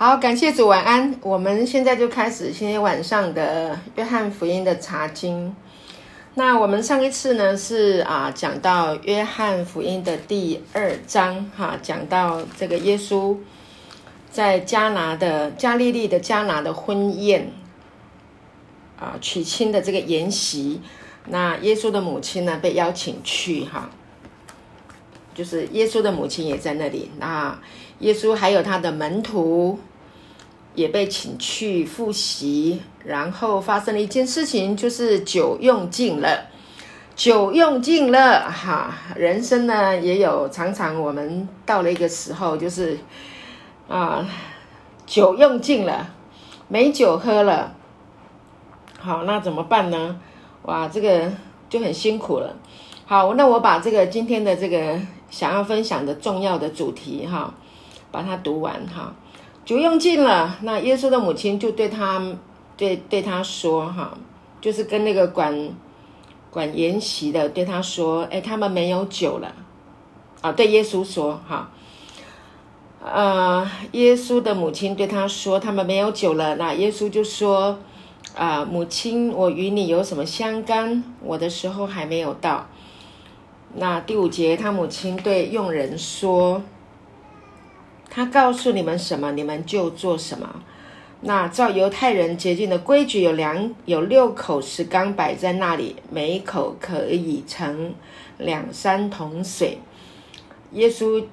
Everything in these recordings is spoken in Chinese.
好，感谢主，晚安。我们现在就开始今天晚上的约翰福音的查经。那我们上一次呢是啊讲到约翰福音的第二章哈，讲到这个耶稣在加拿的加利利的加拿的婚宴啊娶亲的这个筵席，那耶稣的母亲呢被邀请去哈，就是耶稣的母亲也在那里。那耶稣还有他的门徒。也被请去复习，然后发生了一件事情，就是酒用尽了，酒用尽了，哈，人生呢也有常常我们到了一个时候，就是啊，酒用尽了，没酒喝了，好，那怎么办呢？哇，这个就很辛苦了。好，那我把这个今天的这个想要分享的重要的主题哈，把它读完哈。酒用尽了，那耶稣的母亲就对他，对对他说：“哈，就是跟那个管管筵席的对他说，哎，他们没有酒了。”啊，对耶稣说：“哈，呃，耶稣的母亲对他说，他们没有酒了。那耶稣就说：啊，母亲，我与你有什么相干？我的时候还没有到。那第五节，他母亲对佣人说。”他告诉你们什么，你们就做什么。那照犹太人洁净的规矩，有两有六口石缸摆在那里，每一口可以盛两三桶水。耶稣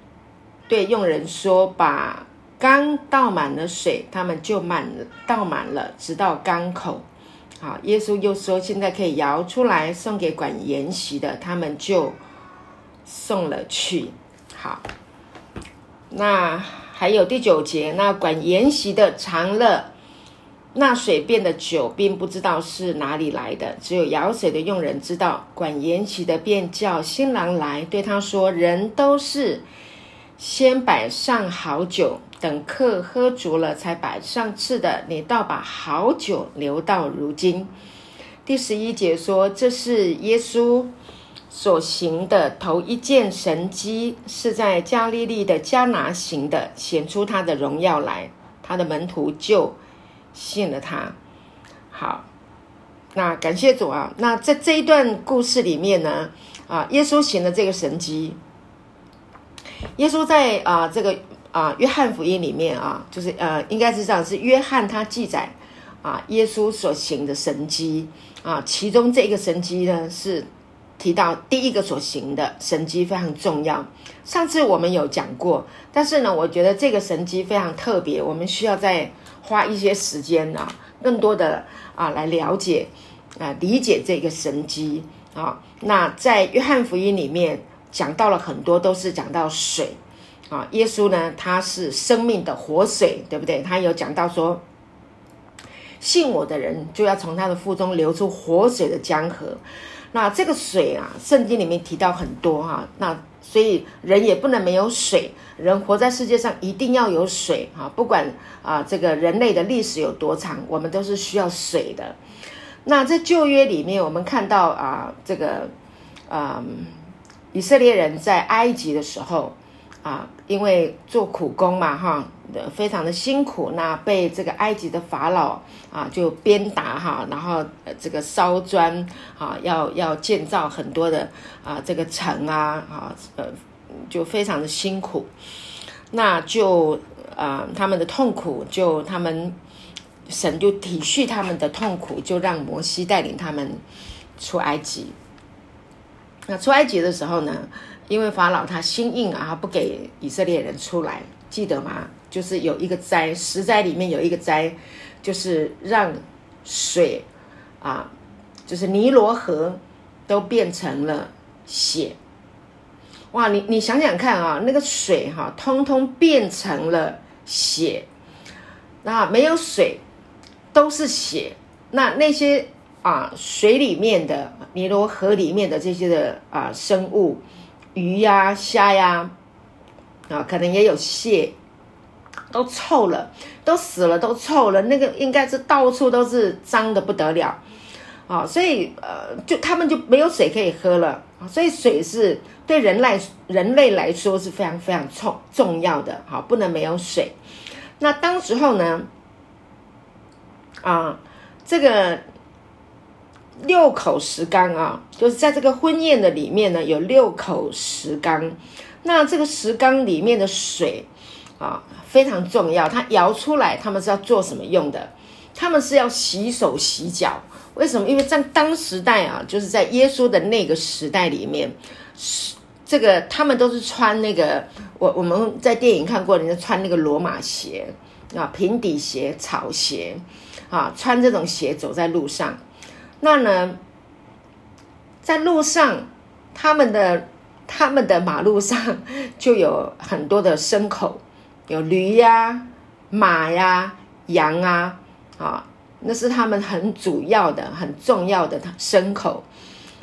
对佣人说：“把缸倒满了水，他们就满倒满了，直到缸口。”好，耶稣又说：“现在可以摇出来送给管筵席的，他们就送了去。”好。那还有第九节，那管筵席的长乐那水变的酒，并不知道是哪里来的，只有舀水的佣人知道。管筵席的便叫新郎来，对他说：“人都是先摆上好酒，等客喝足了才摆上次的，你倒把好酒留到如今。”第十一节说：“这是耶稣。”所行的头一件神迹是在加利利的加拿行的，显出他的荣耀来，他的门徒就信了他。好，那感谢主啊！那在这一段故事里面呢，啊，耶稣行的这个神迹，耶稣在啊这个啊约翰福音里面啊，就是呃应该是这样，是约翰他记载啊耶稣所行的神迹啊，其中这个神迹呢是。提到第一个所行的神迹非常重要，上次我们有讲过，但是呢，我觉得这个神迹非常特别，我们需要再花一些时间啊，更多的啊来了解啊理解这个神迹啊。那在约翰福音里面讲到了很多，都是讲到水啊，耶稣呢他是生命的活水，对不对？他有讲到说，信我的人就要从他的腹中流出活水的江河。那这个水啊，圣经里面提到很多哈，那所以人也不能没有水，人活在世界上一定要有水哈，不管啊这个人类的历史有多长，我们都是需要水的。那在旧约里面，我们看到啊这个，嗯，以色列人在埃及的时候。啊，因为做苦工嘛，哈，非常的辛苦。那被这个埃及的法老啊，就鞭打哈，然后这个烧砖啊，要要建造很多的啊这个城啊，啊呃，就非常的辛苦。那就啊，他们的痛苦，就他们神就体恤他们的痛苦，就让摩西带领他们出埃及。那出埃及的时候呢？因为法老他心硬啊，不给以色列人出来，记得吗？就是有一个灾，十灾里面有一个灾，就是让水啊，就是尼罗河都变成了血。哇，你你想想看啊，那个水哈，通通变成了血，那没有水都是血，那那些啊水里面的尼罗河里面的这些的啊生物。鱼呀、虾呀，啊，可能也有蟹，都臭了，都死了，都臭了。那个应该是到处都是脏的不得了，啊，所以呃，就他们就没有水可以喝了。所以水是对人类人类来说是非常非常重重要的，好，不能没有水。那当时候呢，啊，这个六口石缸啊，就是在这个婚宴的里面呢，有六口石缸。那这个石缸里面的水啊，非常重要。它摇出来，他们是要做什么用的？他们是要洗手洗脚。为什么？因为在当时代啊，就是在耶稣的那个时代里面，是这个他们都是穿那个我我们在电影看过，人家穿那个罗马鞋啊，平底鞋、草鞋啊，穿这种鞋走在路上。那呢，在路上，他们的。他们的马路上 就有很多的牲口，有驴呀、马呀、羊啊，啊，那是他们很主要的、很重要的牲口。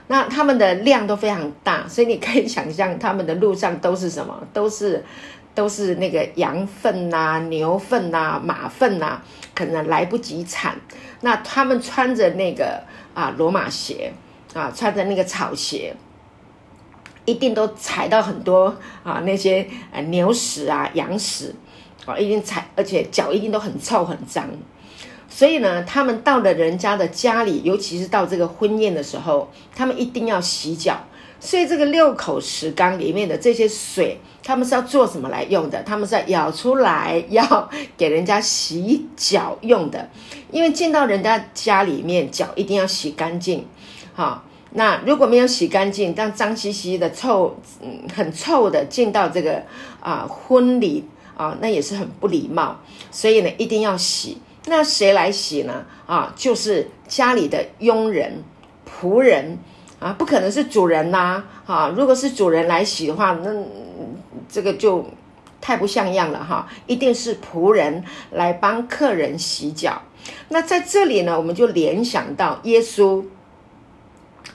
那他们的量都非常大，所以你可以想象，他们的路上都是什么？都是都是那个羊粪呐、牛粪呐、马粪呐，可能来不及铲。那他们穿着那个啊罗马鞋啊，穿着那个草鞋。一定都踩到很多啊，那些呃牛屎啊、羊屎啊，一定踩，而且脚一定都很臭很脏。所以呢，他们到了人家的家里，尤其是到这个婚宴的时候，他们一定要洗脚。所以这个六口石缸里面的这些水，他们是要做什么来用的？他们是要舀出来要给人家洗脚用的。因为进到人家家里面，脚一定要洗干净，哈。那如果没有洗干净，这样脏兮兮的臭，嗯，很臭的进到这个啊婚礼啊，那也是很不礼貌。所以呢，一定要洗。那谁来洗呢？啊，就是家里的佣人、仆人啊，不可能是主人呐。啊，如果是主人来洗的话，那这个就太不像样了哈。一定是仆人来帮客人洗脚。那在这里呢，我们就联想到耶稣。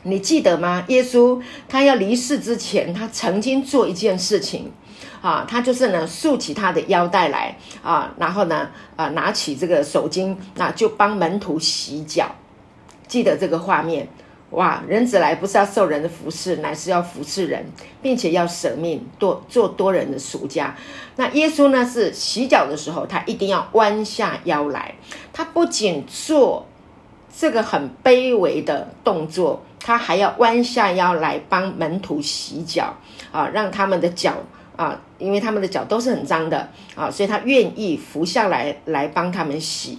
你记得吗？耶稣他要离世之前，他曾经做一件事情，啊，他就是呢束起他的腰带来啊，然后呢啊拿起这个手巾，那就帮门徒洗脚。记得这个画面哇！人子来不是要受人的服侍，乃是要服侍人，并且要舍命多做多人的赎家。那耶稣呢是洗脚的时候，他一定要弯下腰来，他不仅做这个很卑微的动作。他还要弯下腰来帮门徒洗脚啊，让他们的脚啊，因为他们的脚都是很脏的啊，所以他愿意伏下来来帮他们洗。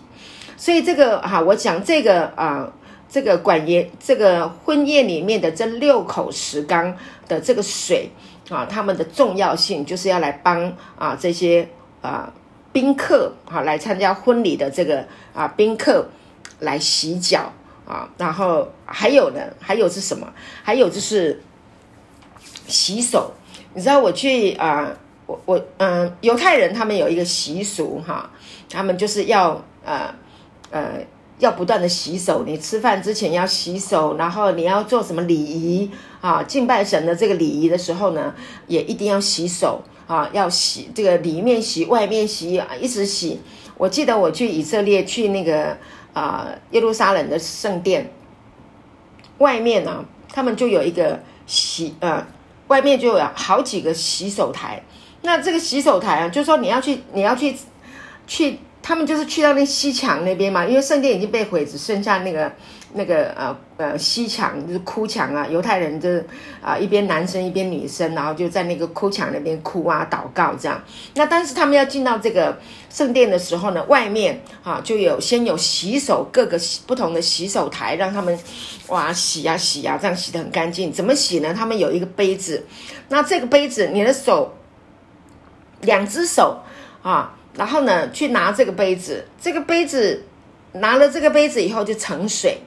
所以这个哈，我讲这个啊，这个管宴这个婚宴里面的这六口石缸的这个水啊，他们的重要性就是要来帮啊这些啊宾客啊来参加婚礼的这个啊宾客来洗脚。啊，然后还有呢，还有是什么？还有就是洗手。你知道我去啊，我我嗯，犹太人他们有一个习俗哈，他们就是要呃呃要不断的洗手。你吃饭之前要洗手，然后你要做什么礼仪啊？敬拜神的这个礼仪的时候呢，也一定要洗手啊，要洗这个里面洗，外面洗啊，一直洗。我记得我去以色列去那个。啊，耶路撒冷的圣殿外面呢，他们就有一个洗呃，外面就有好几个洗手台。那这个洗手台啊，就是说你要去，你要去去，他们就是去到那西墙那边嘛，因为圣殿已经被毁，只剩下那个。那个呃呃西墙就是哭墙啊，犹太人就是啊一边男生一边女生，然后就在那个哭墙那边哭啊祷告这样。那但是他们要进到这个圣殿的时候呢，外面啊就有先有洗手各个不同的洗手台，让他们哇洗呀洗呀，这样洗的很干净。怎么洗呢？他们有一个杯子，那这个杯子你的手两只手啊，然后呢去拿这个杯子，这个杯子拿了这个杯子以后就盛水。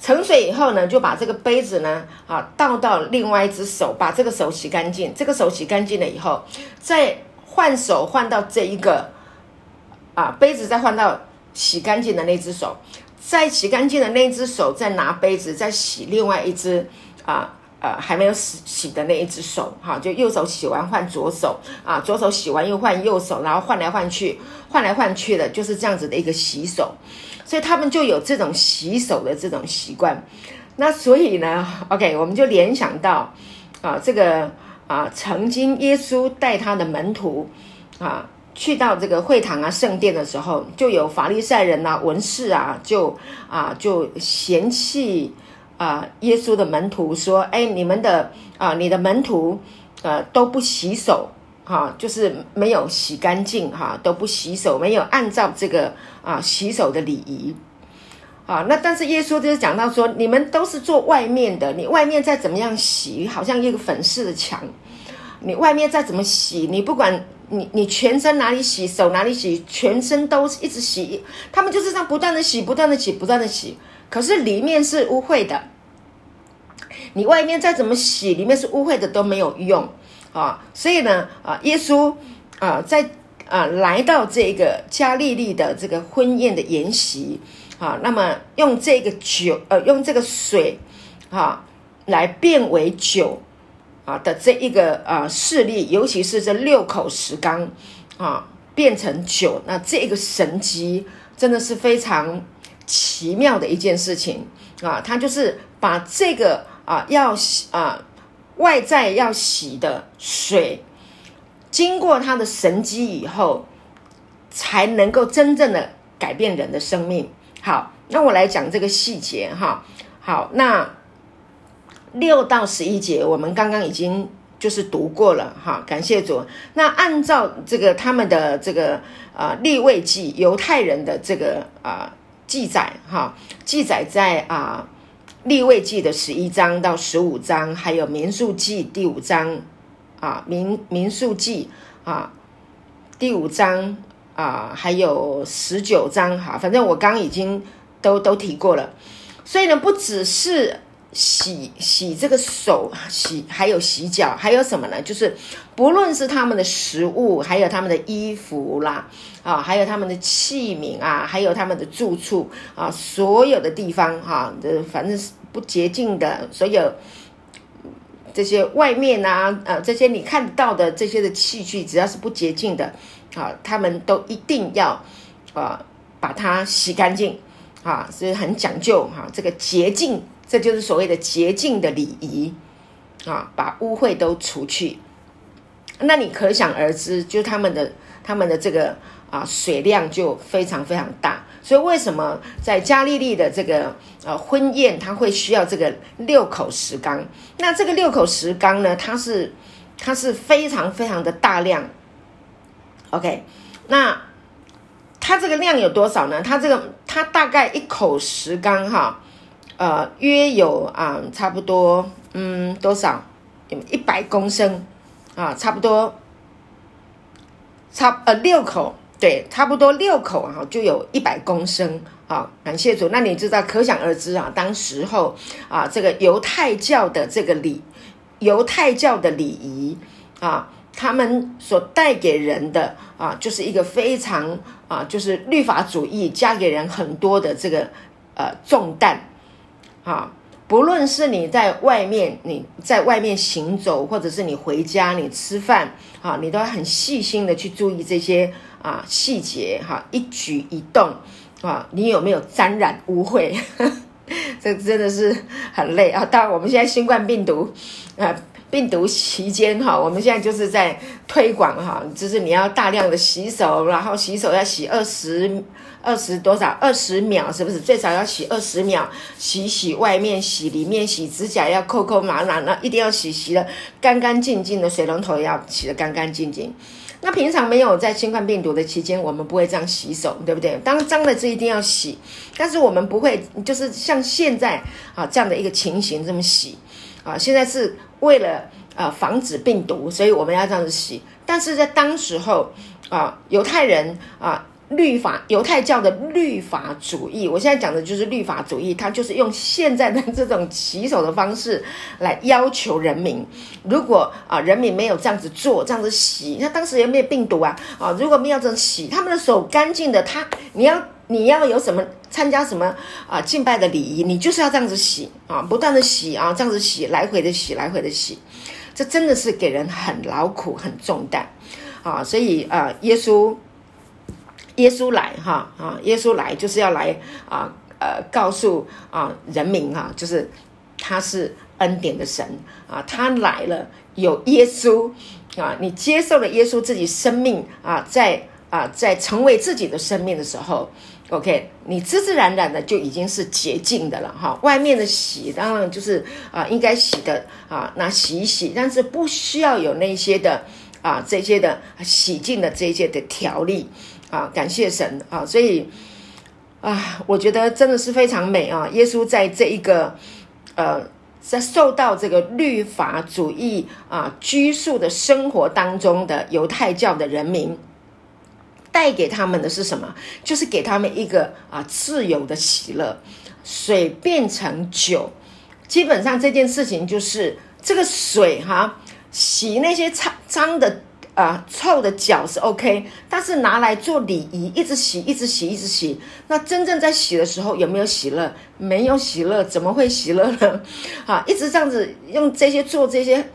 盛水以后呢，就把这个杯子呢，啊，倒到另外一只手，把这个手洗干净。这个手洗干净了以后，再换手换到这一个，啊，杯子再换到洗干净的那只手，再洗干净的那只手再拿杯子再洗另外一只，啊，呃，还没有洗洗的那一只手，哈，就右手洗完换左手，啊，左手洗完又换右手，然后换来换去，换来换去的，就是这样子的一个洗手。所以他们就有这种洗手的这种习惯，那所以呢，OK，我们就联想到啊，这个啊，曾经耶稣带他的门徒啊去到这个会堂啊、圣殿的时候，就有法利赛人呐、文士啊，就啊就嫌弃啊耶稣的门徒说：“哎，你们的啊，你的门徒呃都不洗手，哈，就是没有洗干净哈，都不洗手，没有按照这个啊洗手的礼仪。”啊，那但是耶稣就是讲到说，你们都是做外面的，你外面再怎么样洗，好像一个粉饰的墙，你外面再怎么洗，你不管你你全身哪里洗，手哪里洗，全身都一直洗，他们就是这样不断的洗，不断的洗，不断的洗，可是里面是污秽的，你外面再怎么洗，里面是污秽的都没有用啊，所以呢，啊，耶稣啊，在啊来到这个加利利的这个婚宴的筵席。啊，那么用这个酒，呃，用这个水，啊，来变为酒，啊的这一个啊事例，尤其是这六口石缸，啊变成酒，那这个神机真的是非常奇妙的一件事情啊！他就是把这个啊要洗啊外在要洗的水，经过他的神机以后，才能够真正的改变人的生命。好，那我来讲这个细节哈。好，那六到十一节我们刚刚已经就是读过了哈，感谢主。那按照这个他们的这个啊立位记，犹太人的这个啊记载哈，记载在啊立位记的十一章到十五章，还有民数记第五章啊民民数记啊第五章。啊，还有十九章哈，反正我刚已经都都提过了，所以呢，不只是洗洗这个手，洗还有洗脚，还有什么呢？就是不论是他们的食物，还有他们的衣服啦，啊，还有他们的器皿啊，还有他们的住处啊，所有的地方哈，这反正是不洁净的，所有这些外面啊，呃，这些你看到的这些的器具，只要是不洁净的。啊，他们都一定要，啊，把它洗干净，啊，是很讲究哈。这个洁净，这就是所谓的洁净的礼仪，啊，把污秽都除去。那你可想而知，就他们的他们的这个啊水量就非常非常大。所以为什么在加利利的这个呃婚宴，它会需要这个六口石缸？那这个六口石缸呢，它是它是非常非常的大量。OK，那它这个量有多少呢？它这个它大概一口石缸哈，呃，约有啊，差不多嗯多少？一百公升啊，差不多差呃六口，对，差不多六口哈，就有一百公升啊。感谢主，那你知道，可想而知啊，当时候啊，这个犹太教的这个礼，犹太教的礼仪啊。他们所带给人的啊，就是一个非常啊，就是律法主义加给人很多的这个呃重担啊。不论是你在外面，你在外面行走，或者是你回家你吃饭啊，你都要很细心的去注意这些啊细节哈，一举一动啊，你有没有沾染污秽？这真的是很累啊。当然，我们现在新冠病毒啊。病毒期间哈，我们现在就是在推广哈，就是你要大量的洗手，然后洗手要洗二十二十多少二十秒，是不是最少要洗二十秒？洗洗外面，洗里面，洗指甲要扣扣麻麻，那一定要洗洗的干干净净的，水龙头也要洗的干干净净。那平常没有在新冠病毒的期间，我们不会这样洗手，对不对？当脏了是一定要洗，但是我们不会就是像现在啊这样的一个情形这么洗。啊，现在是为了呃防止病毒，所以我们要这样子洗。但是在当时候啊，犹太人啊，律法犹太教的律法主义，我现在讲的就是律法主义，他就是用现在的这种洗手的方式来要求人民。如果啊人民没有这样子做，这样子洗，那当时也没有病毒啊啊，如果没有这样洗，他们的手干净的，他你要。你要有什么参加什么啊敬拜的礼仪，你就是要这样子洗啊，不断的洗啊，这样子洗，来回的洗，来回的洗，这真的是给人很劳苦、很重担啊。所以啊，耶稣，耶稣来哈啊，耶稣来就是要来啊呃告诉啊人民哈，就是他是恩典的神啊，他来了，有耶稣啊，你接受了耶稣自己生命啊，在啊在成为自己的生命的时候，OK，你自自然然的就已经是洁净的了哈。外面的洗当然就是啊应该洗的啊，那洗一洗，但是不需要有那些的啊这些的洗净的这些的条例啊，感谢神啊，所以。啊，我觉得真的是非常美啊！耶稣在这一个，呃，在受到这个律法主义啊拘束的生活当中的犹太教的人民，带给他们的是什么？就是给他们一个啊自由的喜乐。水变成酒，基本上这件事情就是这个水哈，洗那些脏脏的。啊，臭的脚是 OK，但是拿来做礼仪，一直洗，一直洗，一直洗。那真正在洗的时候有没有喜乐？没有喜乐，怎么会喜乐呢？啊，一直这样子用这些做这些，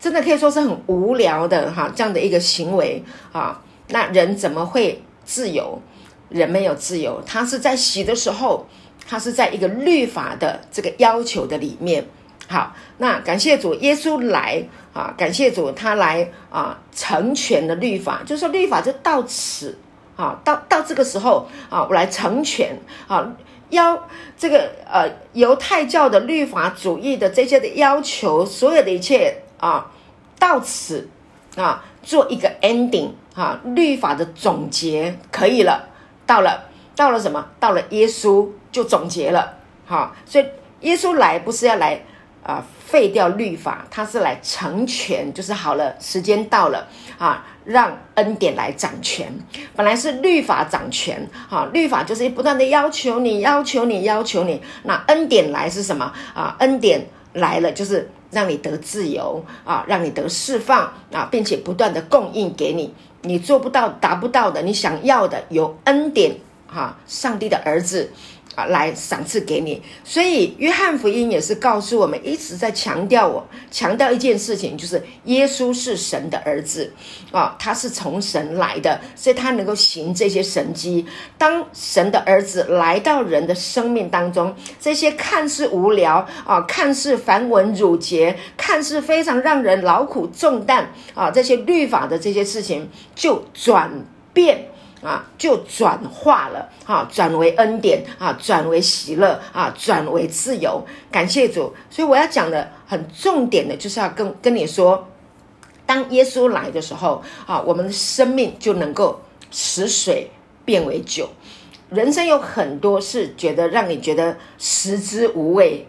真的可以说是很无聊的哈，这样的一个行为啊。那人怎么会自由？人没有自由，他是在洗的时候，他是在一个律法的这个要求的里面。好，那感谢主，耶稣来啊！感谢主，他来啊，成全了律法，就是说律法就到此啊，到到这个时候啊，我来成全啊，要这个呃犹太教的律法主义的这些的要求，所有的一切啊，到此啊，做一个 ending 啊，律法的总结可以了，到了到了什么？到了耶稣就总结了，好，所以耶稣来不是要来。啊，废掉律法，他是来成全，就是好了，时间到了啊，让恩典来掌权。本来是律法掌权，哈，律法就是不断的要求你，要求你，要求你。那恩典来是什么啊？恩典来了，就是让你得自由啊，让你得释放啊，并且不断的供应给你，你做不到、达不到的，你想要的，有恩典哈，上帝的儿子。来赏赐给你，所以约翰福音也是告诉我们，一直在强调我强调一件事情，就是耶稣是神的儿子啊，他是从神来的，所以他能够行这些神迹。当神的儿子来到人的生命当中，这些看似无聊啊，看似繁文缛节，看似非常让人劳苦重担啊，这些律法的这些事情就转变。啊，就转化了，啊，转为恩典，啊，转为喜乐，啊，转为自由。感谢主。所以我要讲的很重点的，就是要跟跟你说，当耶稣来的时候，啊，我们的生命就能够使水变为酒。人生有很多是觉得让你觉得食之无味，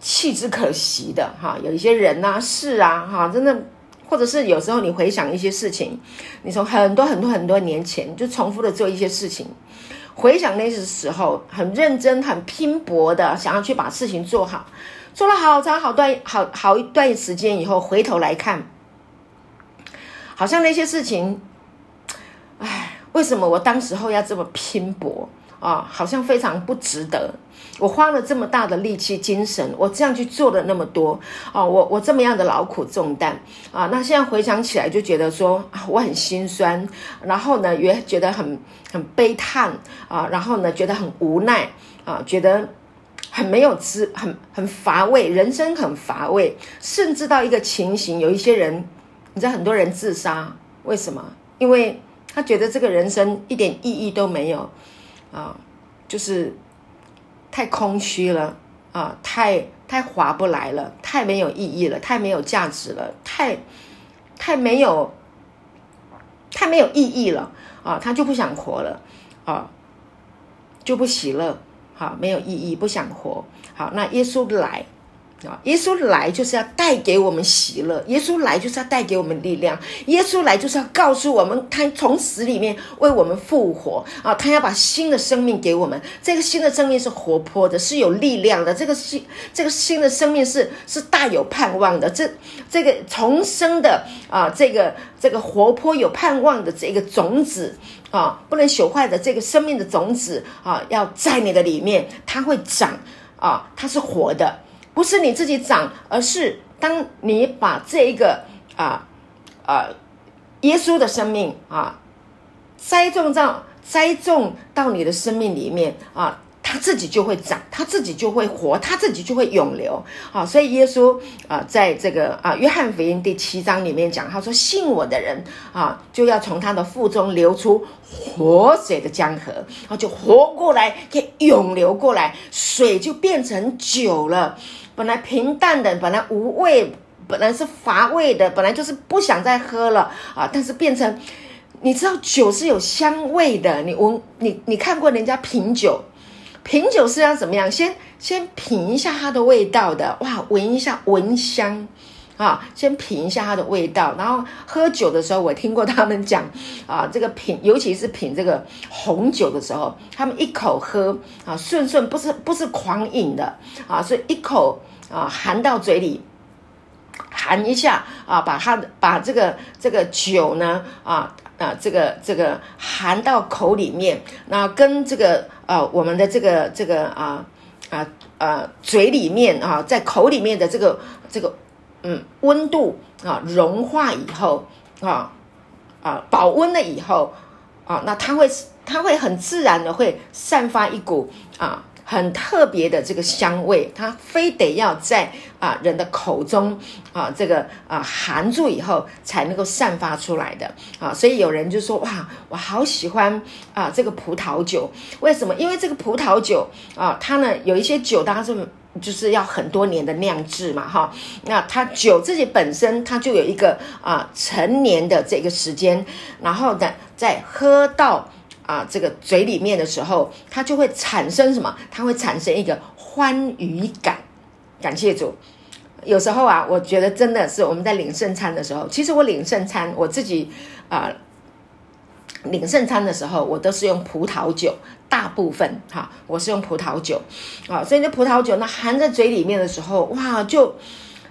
弃之可惜的，哈，有一些人呐，事啊，哈，真的。或者是有时候你回想一些事情，你从很多很多很多年前就重复的做一些事情，回想那些时候很认真、很拼搏的想要去把事情做好，做了好长好段好好一段时间以后，回头来看，好像那些事情，唉，为什么我当时候要这么拼搏？啊？好像非常不值得。我花了这么大的力气、精神，我这样去做了那么多啊！我我这么样的劳苦重担啊！那现在回想起来，就觉得说啊我很心酸，然后呢，也觉得很很悲叹啊！然后呢，觉得很无奈啊！觉得很没有滋，很很乏味，人生很乏味，甚至到一个情形，有一些人，你知道，很多人自杀，为什么？因为他觉得这个人生一点意义都没有啊，就是。太空虚了啊！太太划不来了，太没有意义了，太没有价值了，太太没有太没有意义了啊！他就不想活了啊，就不喜乐，好没有意义，不想活。好，那耶稣来。啊！耶稣来就是要带给我们喜乐，耶稣来就是要带给我们力量，耶稣来就是要告诉我们，他从死里面为我们复活啊！他要把新的生命给我们，这个新的生命是活泼的，是有力量的。这个新这个新的生命是是大有盼望的。这这个重生的啊，这个这个活泼有盼望的这个种子啊，不能朽坏的这个生命的种子啊，要在你的里面，它会长啊，它是活的。不是你自己长，而是当你把这一个啊啊耶稣的生命啊栽种到栽种到你的生命里面啊。他自己就会长，他自己就会活，他自己就会永留。好，所以耶稣啊，在这个啊约翰福音第七章里面讲，他说：“信我的人啊，就要从他的腹中流出活水的江河，然后就活过来，可以永流过来，水就变成酒了。本来平淡的，本来无味，本来是乏味的，本来就是不想再喝了啊，但是变成。”你知道酒是有香味的，你闻你你看过人家品酒，品酒是要怎么样？先先品一下它的味道的，哇，闻一下闻香啊，先品一下它的味道，然后喝酒的时候，我听过他们讲啊，这个品，尤其是品这个红酒的时候，他们一口喝啊，顺顺不是不是狂饮的啊，是一口啊含到嘴里，含一下啊，把它把这个这个酒呢啊。啊，这个这个含到口里面，那跟这个呃我们的这个这个啊啊呃嘴里面啊，在口里面的这个这个嗯温度啊融化以后啊啊保温了以后啊，那它会它会很自然的会散发一股啊。很特别的这个香味，它非得要在啊人的口中啊这个啊含住以后才能够散发出来的啊，所以有人就说哇，我好喜欢啊这个葡萄酒，为什么？因为这个葡萄酒啊，它呢有一些酒，当然是就是要很多年的酿制嘛哈，那它酒自己本身它就有一个啊成年的这个时间，然后呢再喝到。啊，这个嘴里面的时候，它就会产生什么？它会产生一个欢愉感。感谢主。有时候啊，我觉得真的是我们在领圣餐的时候，其实我领圣餐，我自己啊领圣餐的时候，我都是用葡萄酒，大部分哈，我是用葡萄酒啊，所以那葡萄酒呢含在嘴里面的时候，哇，就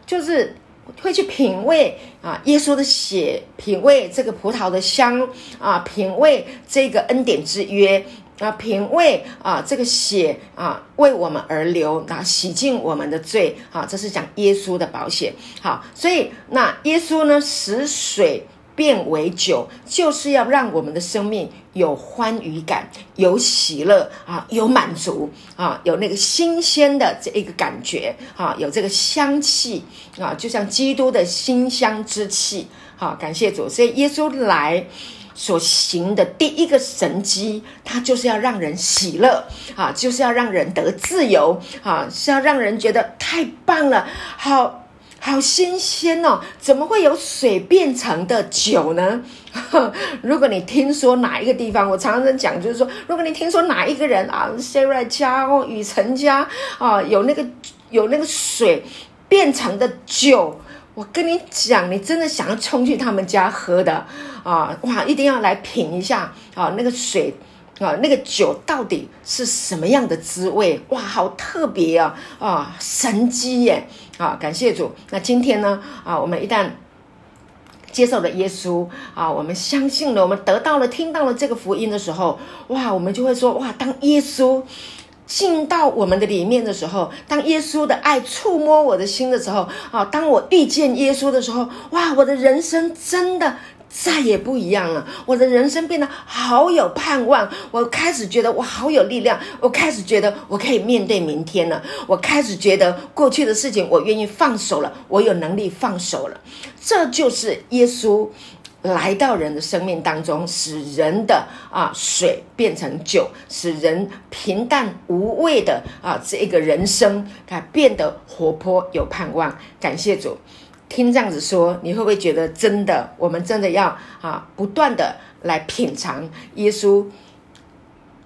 就是。会去品味啊，耶稣的血，品味这个葡萄的香啊，品味这个恩典之约啊，品味啊这个血啊为我们而流啊，洗净我们的罪啊，这是讲耶稣的保险。好，所以那耶稣呢，使水。变为酒，就是要让我们的生命有欢愉感，有喜乐啊，有满足啊，有那个新鲜的这一个感觉啊，有这个香气啊，就像基督的馨香之气。好，感谢主。所以耶稣来所行的第一个神迹，他就是要让人喜乐啊，就是要让人得自由啊，是要让人觉得太棒了。好。好新鲜哦！怎么会有水变成的酒呢？如果你听说哪一个地方，我常常讲，就是说，如果你听说哪一个人啊，Sarah 家哦，雨辰家啊，有那个有那个水变成的酒，我跟你讲，你真的想要冲去他们家喝的啊！哇，一定要来品一下啊，那个水。啊，那个酒到底是什么样的滋味？哇，好特别啊！啊，神机耶！啊，感谢主。那今天呢？啊，我们一旦接受了耶稣啊，我们相信了，我们得到了、听到了这个福音的时候，哇，我们就会说：哇，当耶稣进到我们的里面的时候，当耶稣的爱触摸我的心的时候，啊，当我遇见耶稣的时候，哇，我的人生真的。再也不一样了，我的人生变得好有盼望。我开始觉得我好有力量，我开始觉得我可以面对明天了。我开始觉得过去的事情我愿意放手了，我有能力放手了。这就是耶稣来到人的生命当中，使人的啊水变成酒，使人平淡无味的啊这一个人生，它变得活泼有盼望。感谢主。听这样子说，你会不会觉得真的？我们真的要啊，不断的来品尝耶稣，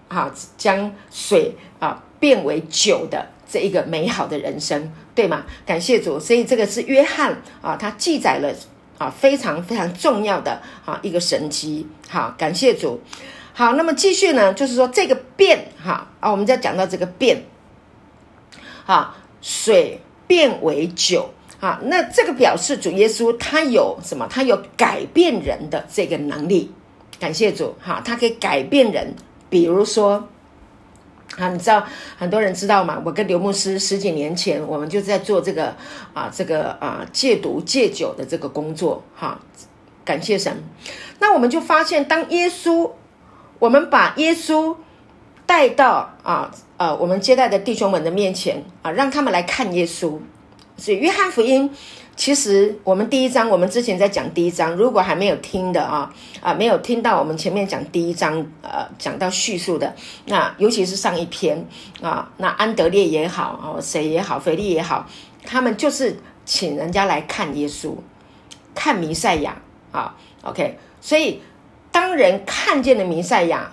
啊，将水啊变为酒的这一个美好的人生，对吗？感谢主，所以这个是约翰啊，他记载了啊非常非常重要的啊一个神迹。好，感谢主。好，那么继续呢，就是说这个变哈啊，我们再讲到这个变，啊，水变为酒。啊，那这个表示主耶稣他有什么？他有改变人的这个能力。感谢主，哈，他可以改变人。比如说，啊，你知道很多人知道吗？我跟刘牧师十几年前，我们就在做这个啊，这个啊戒毒戒酒的这个工作。哈，感谢神。那我们就发现，当耶稣，我们把耶稣。带到啊呃我们接待的弟兄们的面前啊，让他们来看耶稣。所以约翰福音。其实我们第一章，我们之前在讲第一章，如果还没有听的啊啊，没有听到我们前面讲第一章，呃，讲到叙述的，那尤其是上一篇啊，那安德烈也好，哦，谁也好，腓力也好，他们就是请人家来看耶稣，看弥赛亚啊，OK，所以当人看见了弥赛亚。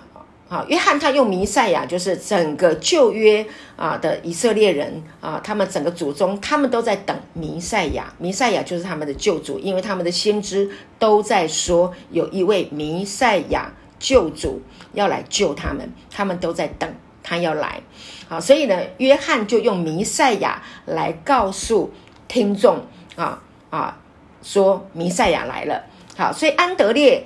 啊，约翰他用弥赛亚，就是整个旧约啊的以色列人啊，他们整个祖宗，他们都在等弥赛亚。弥赛亚就是他们的救主，因为他们的先知都在说有一位弥赛亚救主要来救他们，他们都在等他要来。好，所以呢，约翰就用弥赛亚来告诉听众啊啊，说弥赛亚来了。好，所以安德烈。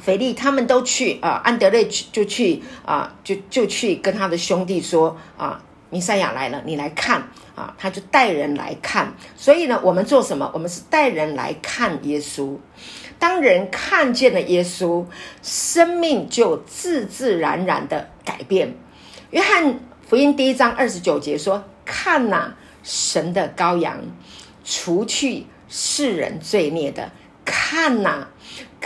腓力他们都去啊，安德烈就去啊，就就去跟他的兄弟说啊，弥赛亚来了，你来看啊，他就带人来看。所以呢，我们做什么？我们是带人来看耶稣。当人看见了耶稣，生命就自自然然的改变。约翰福音第一章二十九节说：“看呐，神的羔羊，除去世人罪孽的，看呐。”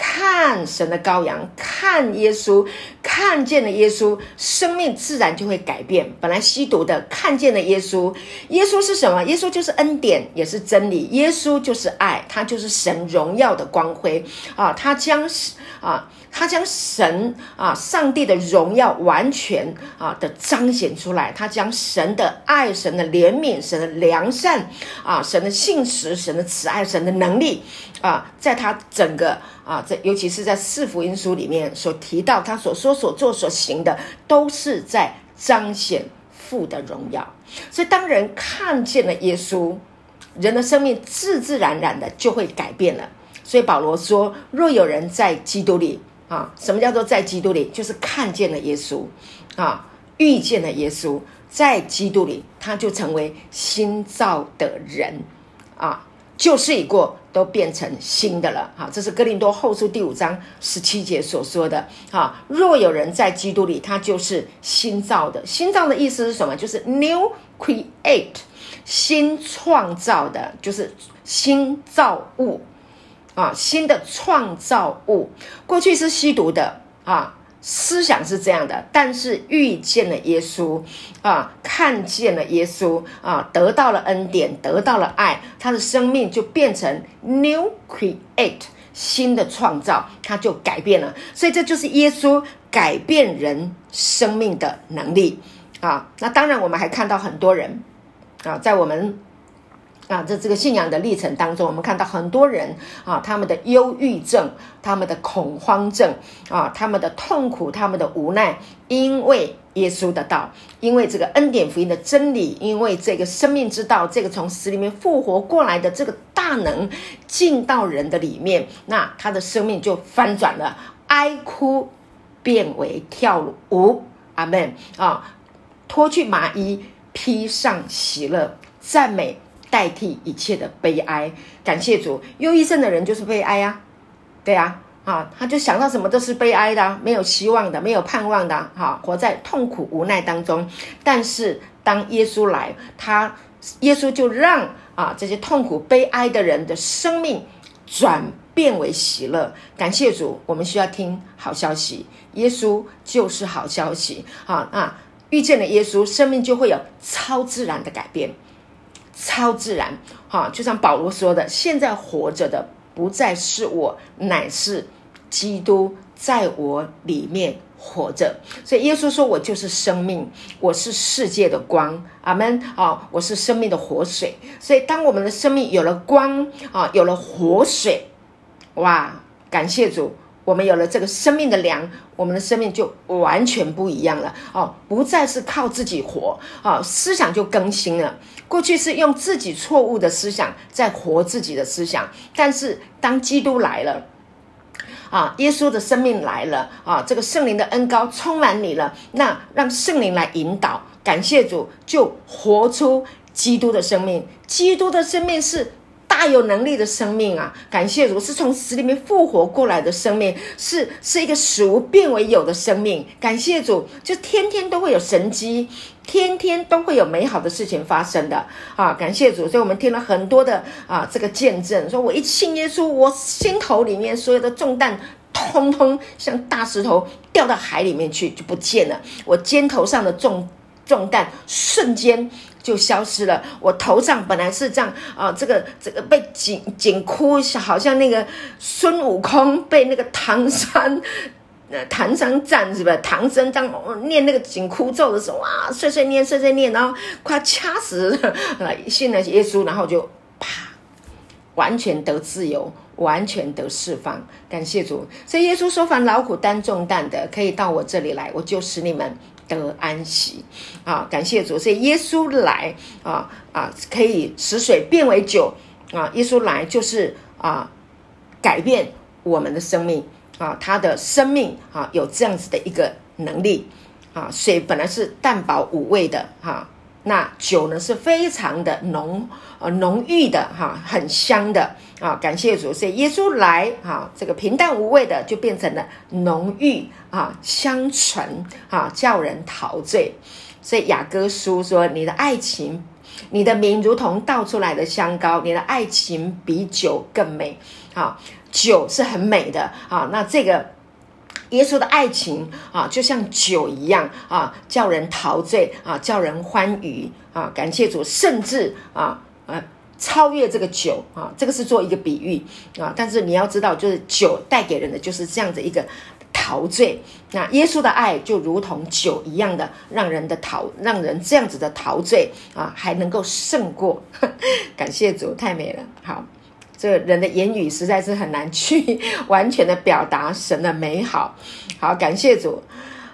看神的羔羊，看耶稣，看见了耶稣，生命自然就会改变。本来吸毒的看见了耶稣，耶稣是什么？耶稣就是恩典，也是真理。耶稣就是爱，他就是神荣耀的光辉啊！他将啊。他将神啊，上帝的荣耀完全啊的彰显出来。他将神的爱、神的怜悯、神的良善啊、神的信实、神的慈爱、神的能力啊，在他整个啊，尤其是在四福音书里面所提到，他所说、所做、所行的，都是在彰显父的荣耀。所以，当人看见了耶稣，人的生命自自然然的就会改变了。所以保罗说：“若有人在基督里。”啊，什么叫做在基督里？就是看见了耶稣，啊，遇见了耶稣，在基督里，他就成为新造的人，啊，旧事已过，都变成新的了。哈，这是哥林多后书第五章十七节所说的。哈，若有人在基督里，他就是新造的。新造的意思是什么？就是 new create，新创造的，就是新造物。啊，新的创造物，过去是吸毒的啊，思想是这样的，但是遇见了耶稣啊，看见了耶稣啊，得到了恩典，得到了爱，他的生命就变成 new create，新的创造，他就改变了。所以这就是耶稣改变人生命的能力啊。那当然，我们还看到很多人啊，在我们。啊，在这个信仰的历程当中，我们看到很多人啊，他们的忧郁症、他们的恐慌症啊，他们的痛苦、他们的无奈，因为耶稣的道，因为这个恩典福音的真理，因为这个生命之道，这个从死里面复活过来的这个大能进到人的里面，那他的生命就翻转了，哀哭变为跳舞，阿门啊，脱去麻衣，披上喜乐，赞美。代替一切的悲哀，感谢主。忧郁症的人就是悲哀啊，对呀，啊，他就想到什么都是悲哀的，没有希望的，没有盼望的，哈，活在痛苦无奈当中。但是当耶稣来，他耶稣就让啊这些痛苦悲哀的人的生命转变为喜乐。感谢主，我们需要听好消息，耶稣就是好消息。好啊，遇见了耶稣，生命就会有超自然的改变。超自然，哈，就像保罗说的，现在活着的不再是我，乃是基督在我里面活着。所以耶稣说：“我就是生命，我是世界的光。”阿门。啊，我是生命的活水。所以当我们的生命有了光，啊，有了活水，哇，感谢主。我们有了这个生命的粮，我们的生命就完全不一样了哦，不再是靠自己活啊，思想就更新了。过去是用自己错误的思想在活自己的思想，但是当基督来了啊，耶稣的生命来了啊，这个圣灵的恩高充满你了，那让圣灵来引导，感谢主，就活出基督的生命。基督的生命是。大有能力的生命啊！感谢主，是从死里面复活过来的生命，是是一个死无变为有的生命。感谢主，就天天都会有神机，天天都会有美好的事情发生的啊！感谢主，所以我们听了很多的啊这个见证，说我一信耶稣，我心头里面所有的重担。通通像大石头掉到海里面去就不见了，我肩头上的重重担瞬间就消失了。我头上本来是这样啊，这个这个被紧紧箍，好像那个孙悟空被那个唐三呃唐三藏是吧？唐僧当念那个紧箍咒的时候啊，碎碎念碎碎念，然后快掐死了，信了耶稣，然后就啪，完全得自由。完全得释放，感谢主。所以耶稣说：“凡劳苦担重担的，可以到我这里来，我就使你们得安息。”啊，感谢主。所以耶稣来啊啊，可以使水变为酒啊。耶稣来就是啊，改变我们的生命啊，他的生命啊有这样子的一个能力啊。水本来是淡薄无味的哈。那酒呢是非常的浓，呃，浓郁的哈，很香的啊！感谢主，所以耶稣来啊，这个平淡无味的就变成了浓郁啊，香醇啊，叫人陶醉。所以雅各书说：“你的爱情，你的名如同倒出来的香膏，你的爱情比酒更美。”啊，酒是很美的啊，那这个。耶稣的爱情啊，就像酒一样啊，叫人陶醉啊，叫人欢愉啊。感谢主，甚至啊呃超越这个酒啊，这个是做一个比喻啊。但是你要知道，就是酒带给人的就是这样子一个陶醉。那耶稣的爱就如同酒一样的，让人的陶，让人这样子的陶醉啊，还能够胜过。感谢主，太美了。好。这人的言语实在是很难去完全的表达神的美好。好，感谢主。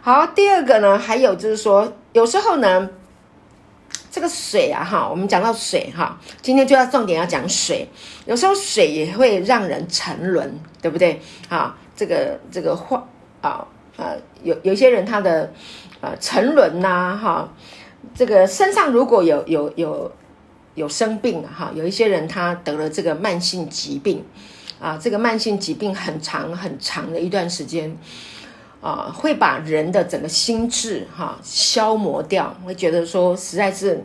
好，第二个呢，还有就是说，有时候呢，这个水啊，哈，我们讲到水哈，今天就要重点要讲水。有时候水也会让人沉沦，对不对？啊，这个这个话啊啊，有有些人他的呃沉沦呐，哈，这个身上如果有有有。有生病哈，有一些人他得了这个慢性疾病，啊，这个慢性疾病很长很长的一段时间，啊，会把人的整个心智哈消磨掉，会觉得说实在是。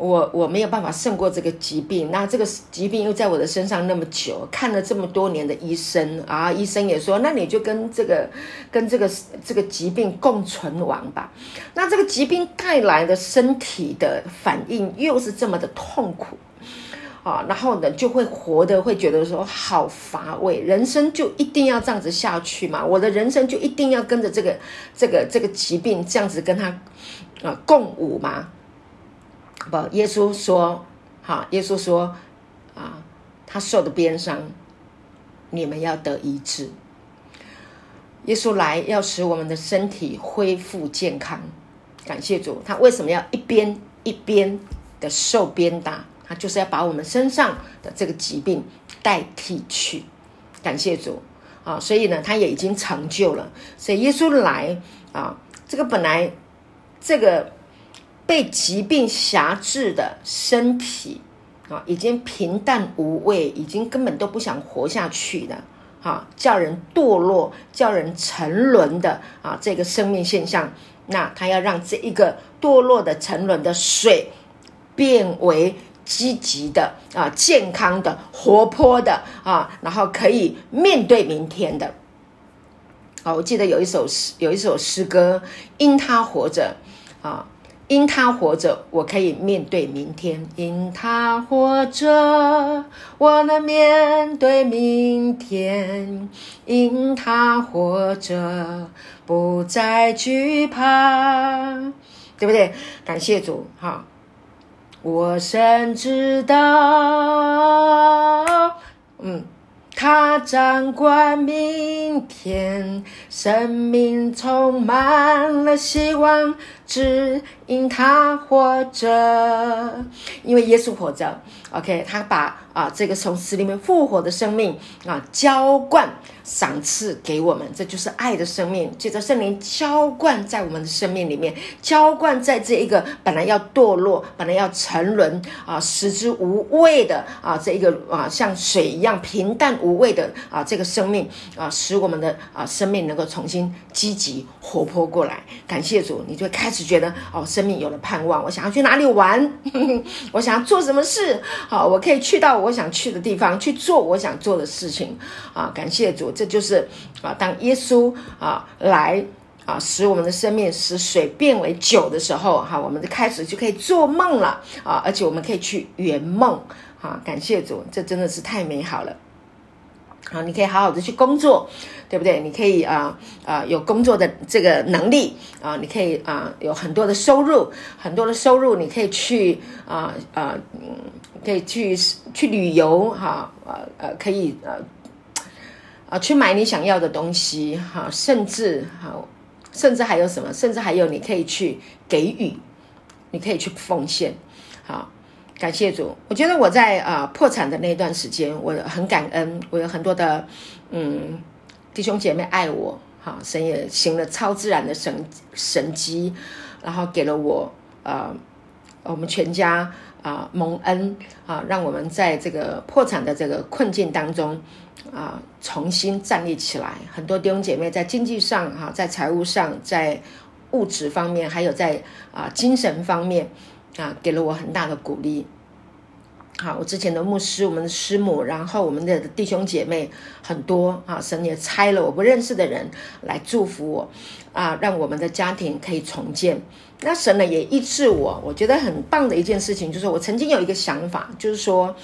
我我没有办法胜过这个疾病，那这个疾病又在我的身上那么久，看了这么多年的医生啊，医生也说，那你就跟这个跟这个这个疾病共存亡吧。那这个疾病带来的身体的反应又是这么的痛苦啊，然后呢就会活的会觉得说好乏味，人生就一定要这样子下去嘛？我的人生就一定要跟着这个这个这个疾病这样子跟他啊共舞吗？不，耶稣说：“哈，耶稣说，啊，他受的鞭伤，你们要得医治。耶稣来要使我们的身体恢复健康。感谢主，他为什么要一边一边的受鞭打？他就是要把我们身上的这个疾病代替去。感谢主啊！所以呢，他也已经成就了。所以耶稣来啊，这个本来这个。”被疾病辖制的身体啊，已经平淡无味，已经根本都不想活下去的，啊，叫人堕落、叫人沉沦的啊，这个生命现象，那他要让这一个堕落的、沉沦的水变为积极的啊、健康的、活泼的啊，然后可以面对明天的。啊，我记得有一首诗，有一首诗歌，因他活着啊。因他活着，我可以面对明天；因他活着，我能面对明天；因他活着，不再惧怕，对不对？感谢主，哈！我深知道，嗯。他掌管明天，生命充满了希望，只因他活着，因为耶稣活着。OK，他把啊这个从死里面复活的生命啊浇灌赏赐给我们，这就是爱的生命。借着圣灵浇灌在我们的生命里面，浇灌在这一个本来要堕落、本来要沉沦啊、食之无味的啊这一个啊像水一样平淡无味的啊这个生命啊，使我们的啊生命能够重新积极活泼过来。感谢主，你就开始觉得哦，生命有了盼望。我想要去哪里玩？我想要做什么事？好，我可以去到我想去的地方去做我想做的事情啊！感谢主，这就是啊，当耶稣啊来啊，使我们的生命使水变为酒的时候，哈，我们就开始就可以做梦了啊！而且我们可以去圆梦啊！感谢主，这真的是太美好了。好，你可以好好的去工作，对不对？你可以啊啊有工作的这个能力啊，你可以啊有很多的收入，很多的收入，你可以去啊啊嗯，可以去去旅游哈，呃呃，可以呃啊去买你想要的东西哈，甚至好，甚至还有什么？甚至还有你可以去给予，你可以去奉献，好。感谢主，我觉得我在啊破产的那段时间，我很感恩，我有很多的嗯弟兄姐妹爱我，哈，神也行了超自然的神神迹，然后给了我呃我们全家啊蒙恩啊，让我们在这个破产的这个困境当中啊重新站立起来。很多弟兄姐妹在经济上哈，在财务上，在物质方面，还有在啊精神方面。啊，给了我很大的鼓励。好，我之前的牧师，我们的师母，然后我们的弟兄姐妹很多啊，神也差了我不认识的人来祝福我啊，让我们的家庭可以重建。那神呢也医治我，我觉得很棒的一件事情，就是我曾经有一个想法，就是说，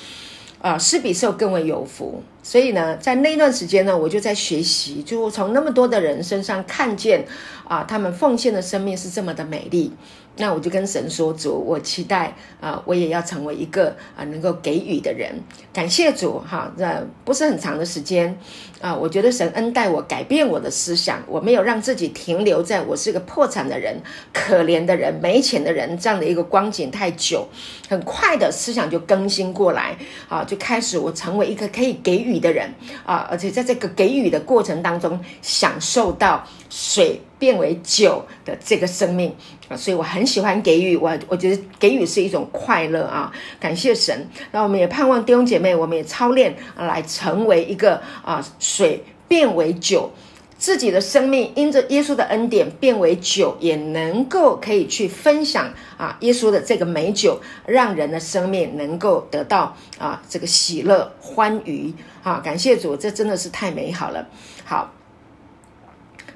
啊，施比受更为有福。所以呢，在那段时间呢，我就在学习，就从那么多的人身上看见啊，他们奉献的生命是这么的美丽。那我就跟神说：“主，我期待啊，我也要成为一个啊能够给予的人。感谢主，哈，这不是很长的时间啊。我觉得神恩待我，改变我的思想，我没有让自己停留在我是个破产的人、可怜的人、没钱的人这样的一个光景太久。很快的思想就更新过来啊，就开始我成为一个可以给予的人啊，而且在这个给予的过程当中，享受到水。”变为酒的这个生命啊，所以我很喜欢给予我，我觉得给予是一种快乐啊，感谢神。那我们也盼望弟兄姐妹，我们也操练来成为一个啊，水变为酒，自己的生命因着耶稣的恩典变为酒，也能够可以去分享啊，耶稣的这个美酒，让人的生命能够得到啊这个喜乐欢愉啊，感谢主，这真的是太美好了。好，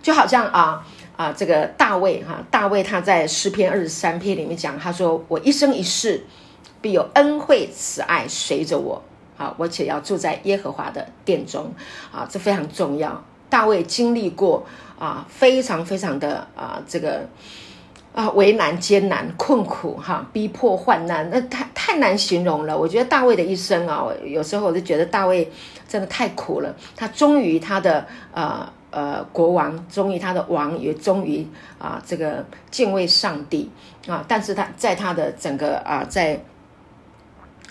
就好像啊。啊，这个大卫哈，大卫他在诗篇二十三篇里面讲，他说：“我一生一世必有恩惠慈爱随着我，啊，我且要住在耶和华的殿中。”啊，这非常重要。大卫经历过啊，非常非常的啊，这个啊为难、艰难、困苦哈，逼迫、患难，那太太难形容了。我觉得大卫的一生啊，有时候我就觉得大卫真的太苦了。他终于他的呃。呃，国王忠于他的王，也忠于啊，这个敬畏上帝啊。但是他在他的整个啊，在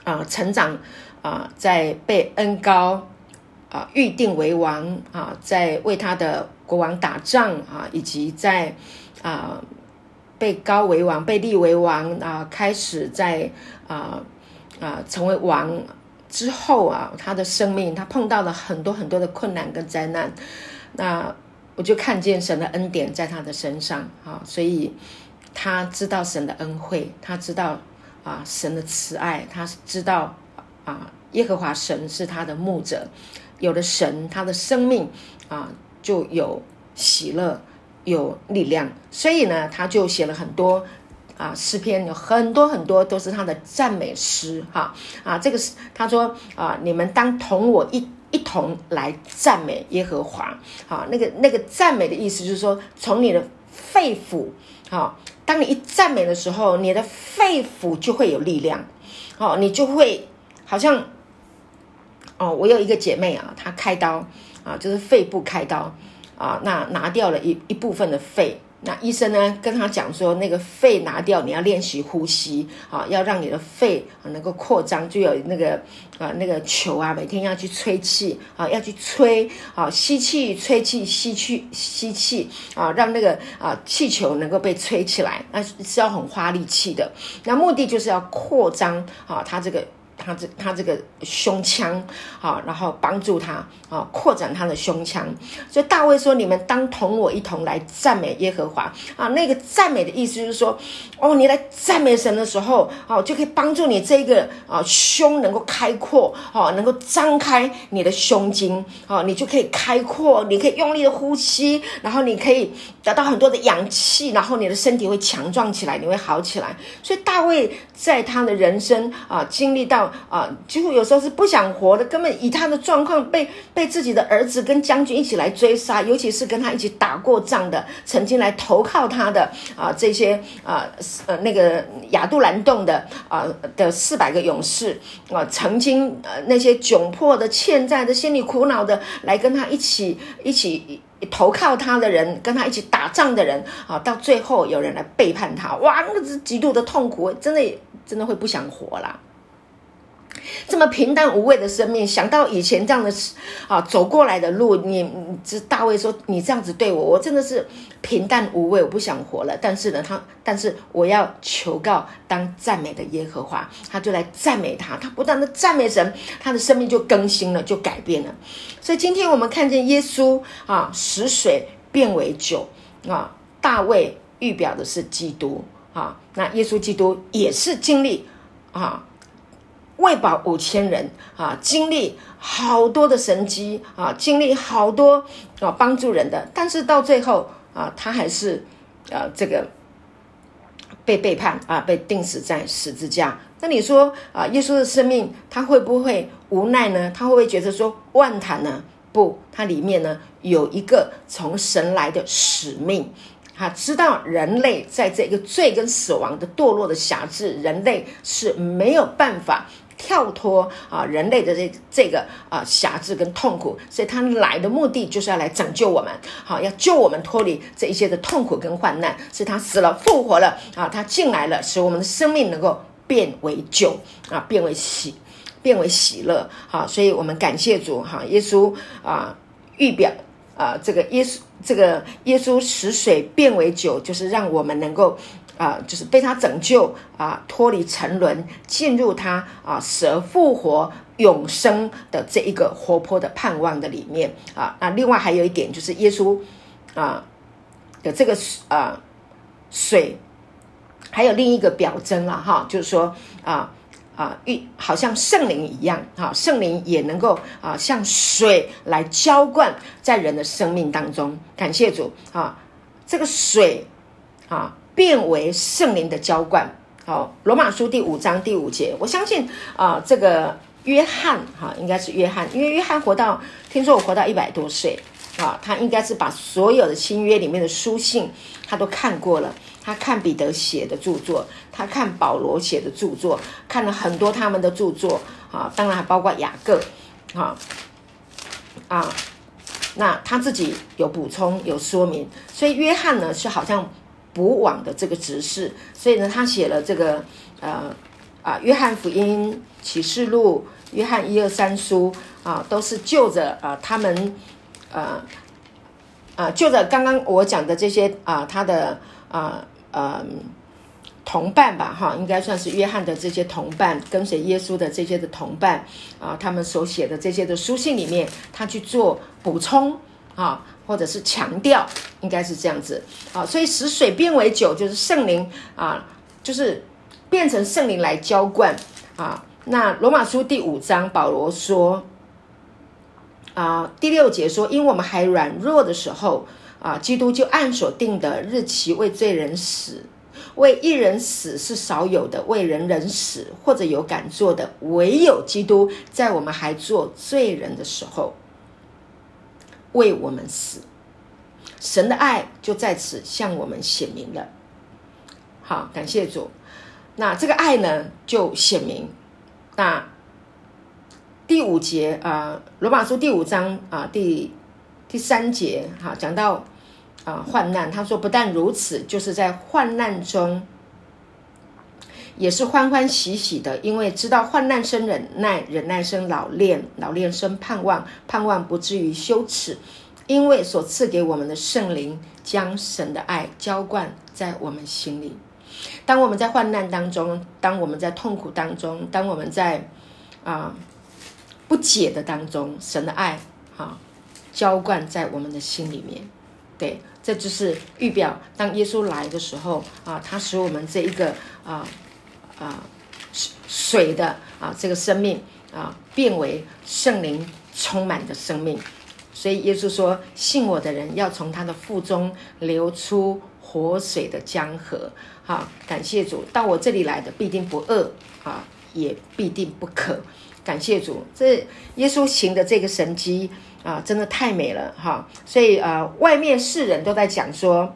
啊成长啊，在被恩高啊预定为王啊，在为他的国王打仗啊，以及在啊被高为王、被立为王啊，开始在啊啊成为王之后啊，他的生命他碰到了很多很多的困难跟灾难。那我就看见神的恩典在他的身上啊，所以他知道神的恩惠，他知道啊神的慈爱，他知道啊耶和华神是他的牧者，有了神，他的生命啊就有喜乐，有力量，所以呢，他就写了很多啊诗篇，有很多很多都是他的赞美诗哈啊，这个是他说啊，你们当同我一。一同来赞美耶和华，好，那个那个赞美的意思就是说，从你的肺腑，好，当你一赞美的时候，你的肺腑就会有力量，哦，你就会好像，哦，我有一个姐妹啊，她开刀啊，就是肺部开刀啊，那拿掉了一一部分的肺。那医生呢跟他讲说，那个肺拿掉，你要练习呼吸啊，要让你的肺啊能够扩张，就有那个啊那个球啊，每天要去吹气啊，要去吹啊，吸气吹气，吸气吸气啊，让那个啊气球能够被吹起来，那是要很花力气的。那目的就是要扩张啊，它这个。他这他这个胸腔啊，然后帮助他啊扩展他的胸腔。所以大卫说：“你们当同我一同来赞美耶和华啊！”那个赞美的意思就是说，哦，你来赞美神的时候啊，就可以帮助你这个啊胸能够开阔啊，能够张开你的胸襟啊，你就可以开阔，你可以用力的呼吸，然后你可以得到很多的氧气，然后你的身体会强壮起来，你会好起来。所以大卫在他的人生啊经历到。啊，几乎有时候是不想活的，根本以他的状况被被自己的儿子跟将军一起来追杀，尤其是跟他一起打过仗的，曾经来投靠他的啊这些啊呃那个亚杜兰洞的啊的四百个勇士啊，曾经呃那些窘迫的、欠债的、心里苦恼的，来跟他一起一起投靠他的人，跟他一起打仗的人啊，到最后有人来背叛他，哇，那个是极度的痛苦，真的真的会不想活了。这么平淡无味的生命，想到以前这样的啊走过来的路，你这大卫说你这样子对我，我真的是平淡无味，我不想活了。但是呢，他但是我要求告当赞美的耶和华，他就来赞美他，他不断的赞美神，他的生命就更新了，就改变了。所以今天我们看见耶稣啊使水变为酒啊，大卫预表的是基督啊，那耶稣基督也是经历啊。喂饱五千人啊，经历好多的神迹啊，经历好多啊帮助人的，但是到最后啊，他还是啊这个被背叛啊，被钉死在十字架。那你说啊，耶稣的生命他会不会无奈呢？他会不会觉得说万谈呢？不，他里面呢有一个从神来的使命。他知道人类在这个罪跟死亡的堕落的辖制，人类是没有办法。跳脱啊，人类的这这个啊辖制跟痛苦，所以他来的目的就是要来拯救我们，好，要救我们脱离这一些的痛苦跟患难。是他死了复活了啊，他进来了，使我们的生命能够变为酒啊，变为喜，变为喜乐。好，所以我们感谢主哈，耶稣啊预表啊，这个耶稣这个耶稣使水变为酒，就是让我们能够。啊，就是被他拯救啊，脱离沉沦，进入他啊死而复活、永生的这一个活泼的盼望的里面啊。那另外还有一点就是耶稣啊的这个啊水，还有另一个表征了哈，就是说啊啊，遇好像圣灵一样哈，圣灵也能够啊像水来浇灌在人的生命当中。感谢主啊，这个水啊。变为圣灵的浇灌。好，罗马书第五章第五节，我相信啊，这个约翰哈，应该是约翰，因为约翰活到，听说我活到一百多岁啊，他应该是把所有的新约里面的书信他都看过了，他看彼得写的著作，他看保罗写的著作，看了很多他们的著作啊，当然还包括雅各啊啊，那他自己有补充有说明，所以约翰呢是好像。补网的这个执事，所以呢，他写了这个呃啊，约翰福音、启示录、约翰一二三书啊，都是就着啊他们呃啊就着刚刚我讲的这些啊他的啊呃同伴吧哈，应该算是约翰的这些同伴，跟随耶稣的这些的同伴啊，他们所写的这些的书信里面，他去做补充啊。或者是强调，应该是这样子啊，所以使水变为酒，就是圣灵啊，就是变成圣灵来浇灌啊。那罗马书第五章，保罗说啊，第六节说，因为我们还软弱的时候啊，基督就按所定的日期为罪人死，为一人死是少有的，为人人死或者有敢做的，唯有基督在我们还做罪人的时候。为我们死，神的爱就在此向我们显明了。好，感谢主。那这个爱呢，就显明。那第五节啊，罗马书第五章啊，第第三节哈，讲到啊患难。他说不但如此，就是在患难中。也是欢欢喜喜的，因为知道患难生忍耐，忍耐生老练，老练生盼望，盼望不至于羞耻。因为所赐给我们的圣灵，将神的爱浇灌在我们心里。当我们在患难当中，当我们在痛苦当中，当我们在啊不解的当中，神的爱啊浇灌在我们的心里面。对，这就是预表，当耶稣来的时候啊，他使我们这一个啊。啊，水的啊，这个生命啊，变为圣灵充满的生命。所以耶稣说：“信我的人，要从他的腹中流出活水的江河。”好，感谢主，到我这里来的必定不饿啊，也必定不渴。感谢主，这耶稣行的这个神迹啊，真的太美了哈。所以呃，外面世人都在讲说，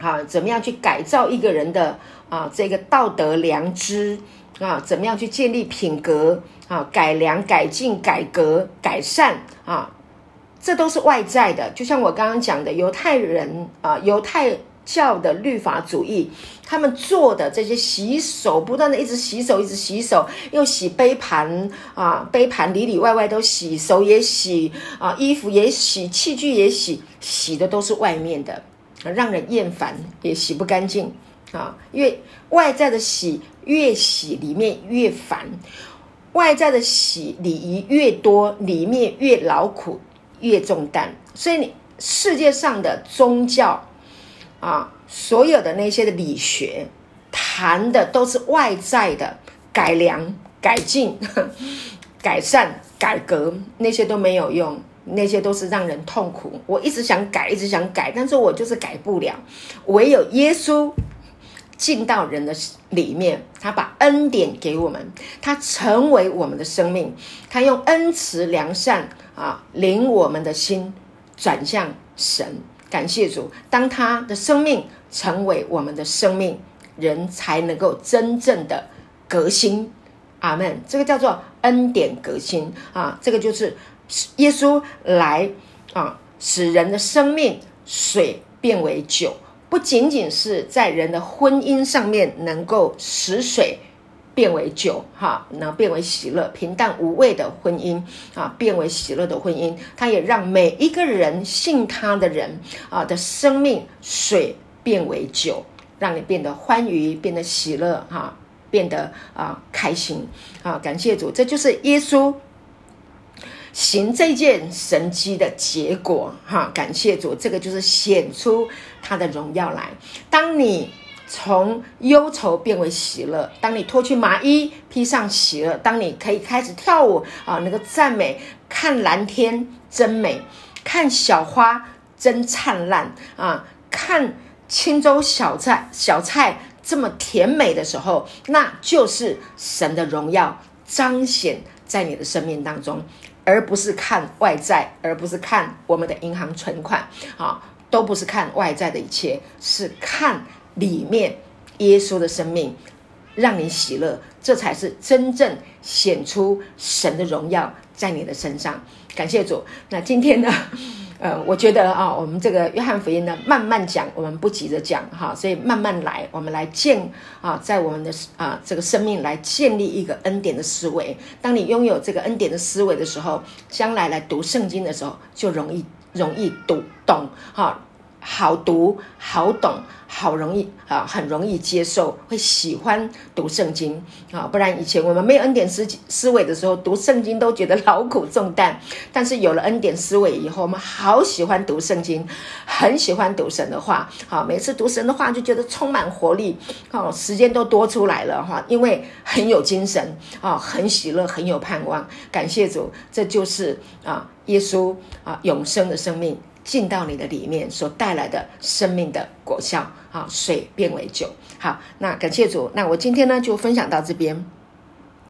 啊，怎么样去改造一个人的。啊，这个道德良知啊，怎么样去建立品格啊？改良、改进、改革、改善啊，这都是外在的。就像我刚刚讲的，犹太人啊，犹太教的律法主义，他们做的这些洗手，不断的一直洗手，一直洗手，又洗杯盘啊，杯盘里里外外都洗，手也洗啊，衣服也洗，器具也洗，洗的都是外面的，让人厌烦，也洗不干净。啊，越外在的喜越喜，里面越烦；外在的喜礼仪越多，里面越劳苦，越重担。所以，你世界上的宗教啊，所有的那些的理学，谈的都是外在的改良、改进、改善、改革，那些都没有用，那些都是让人痛苦。我一直想改，一直想改，但是我就是改不了。唯有耶稣。进到人的里面，他把恩典给我们，他成为我们的生命，他用恩慈良善啊，领我们的心转向神。感谢主，当他的生命成为我们的生命，人才能够真正的革新。阿门。这个叫做恩典革新啊，这个就是耶稣来啊，使人的生命水变为酒。不仅仅是在人的婚姻上面能够使水变为酒，哈，能变为喜乐、平淡无味的婚姻啊，变为喜乐的婚姻，它也让每一个人信他的人啊的生命水变为酒，让你变得欢愉，变得喜乐，哈，变得啊开心啊，感谢主，这就是耶稣。行这件神迹的结果，哈，感谢主，这个就是显出他的荣耀来。当你从忧愁变为喜乐，当你脱去麻衣披上喜乐，当你可以开始跳舞啊，那个赞美，看蓝天真美，看小花真灿烂啊，看青州小菜小菜这么甜美的时候，那就是神的荣耀彰显在你的生命当中。而不是看外在，而不是看我们的银行存款，啊，都不是看外在的一切，是看里面耶稣的生命，让你喜乐，这才是真正显出神的荣耀在你的身上。感谢主。那今天呢？呃，我觉得啊，我们这个约翰福音呢，慢慢讲，我们不急着讲哈，所以慢慢来，我们来建啊，在我们的啊这个生命来建立一个恩典的思维。当你拥有这个恩典的思维的时候，将来来读圣经的时候，就容易容易读懂哈。好读、好懂、好容易啊，很容易接受，会喜欢读圣经啊。不然以前我们没有恩典思思维的时候，读圣经都觉得劳苦重担。但是有了恩典思维以后，我们好喜欢读圣经，很喜欢读神的话。好，每次读神的话就觉得充满活力，哦，时间都多出来了哈，因为很有精神啊，很喜乐，很有盼望。感谢主，这就是啊，耶稣啊，永生的生命。进到你的里面所带来的生命的果效，好，水变为酒，好，那感谢主，那我今天呢就分享到这边。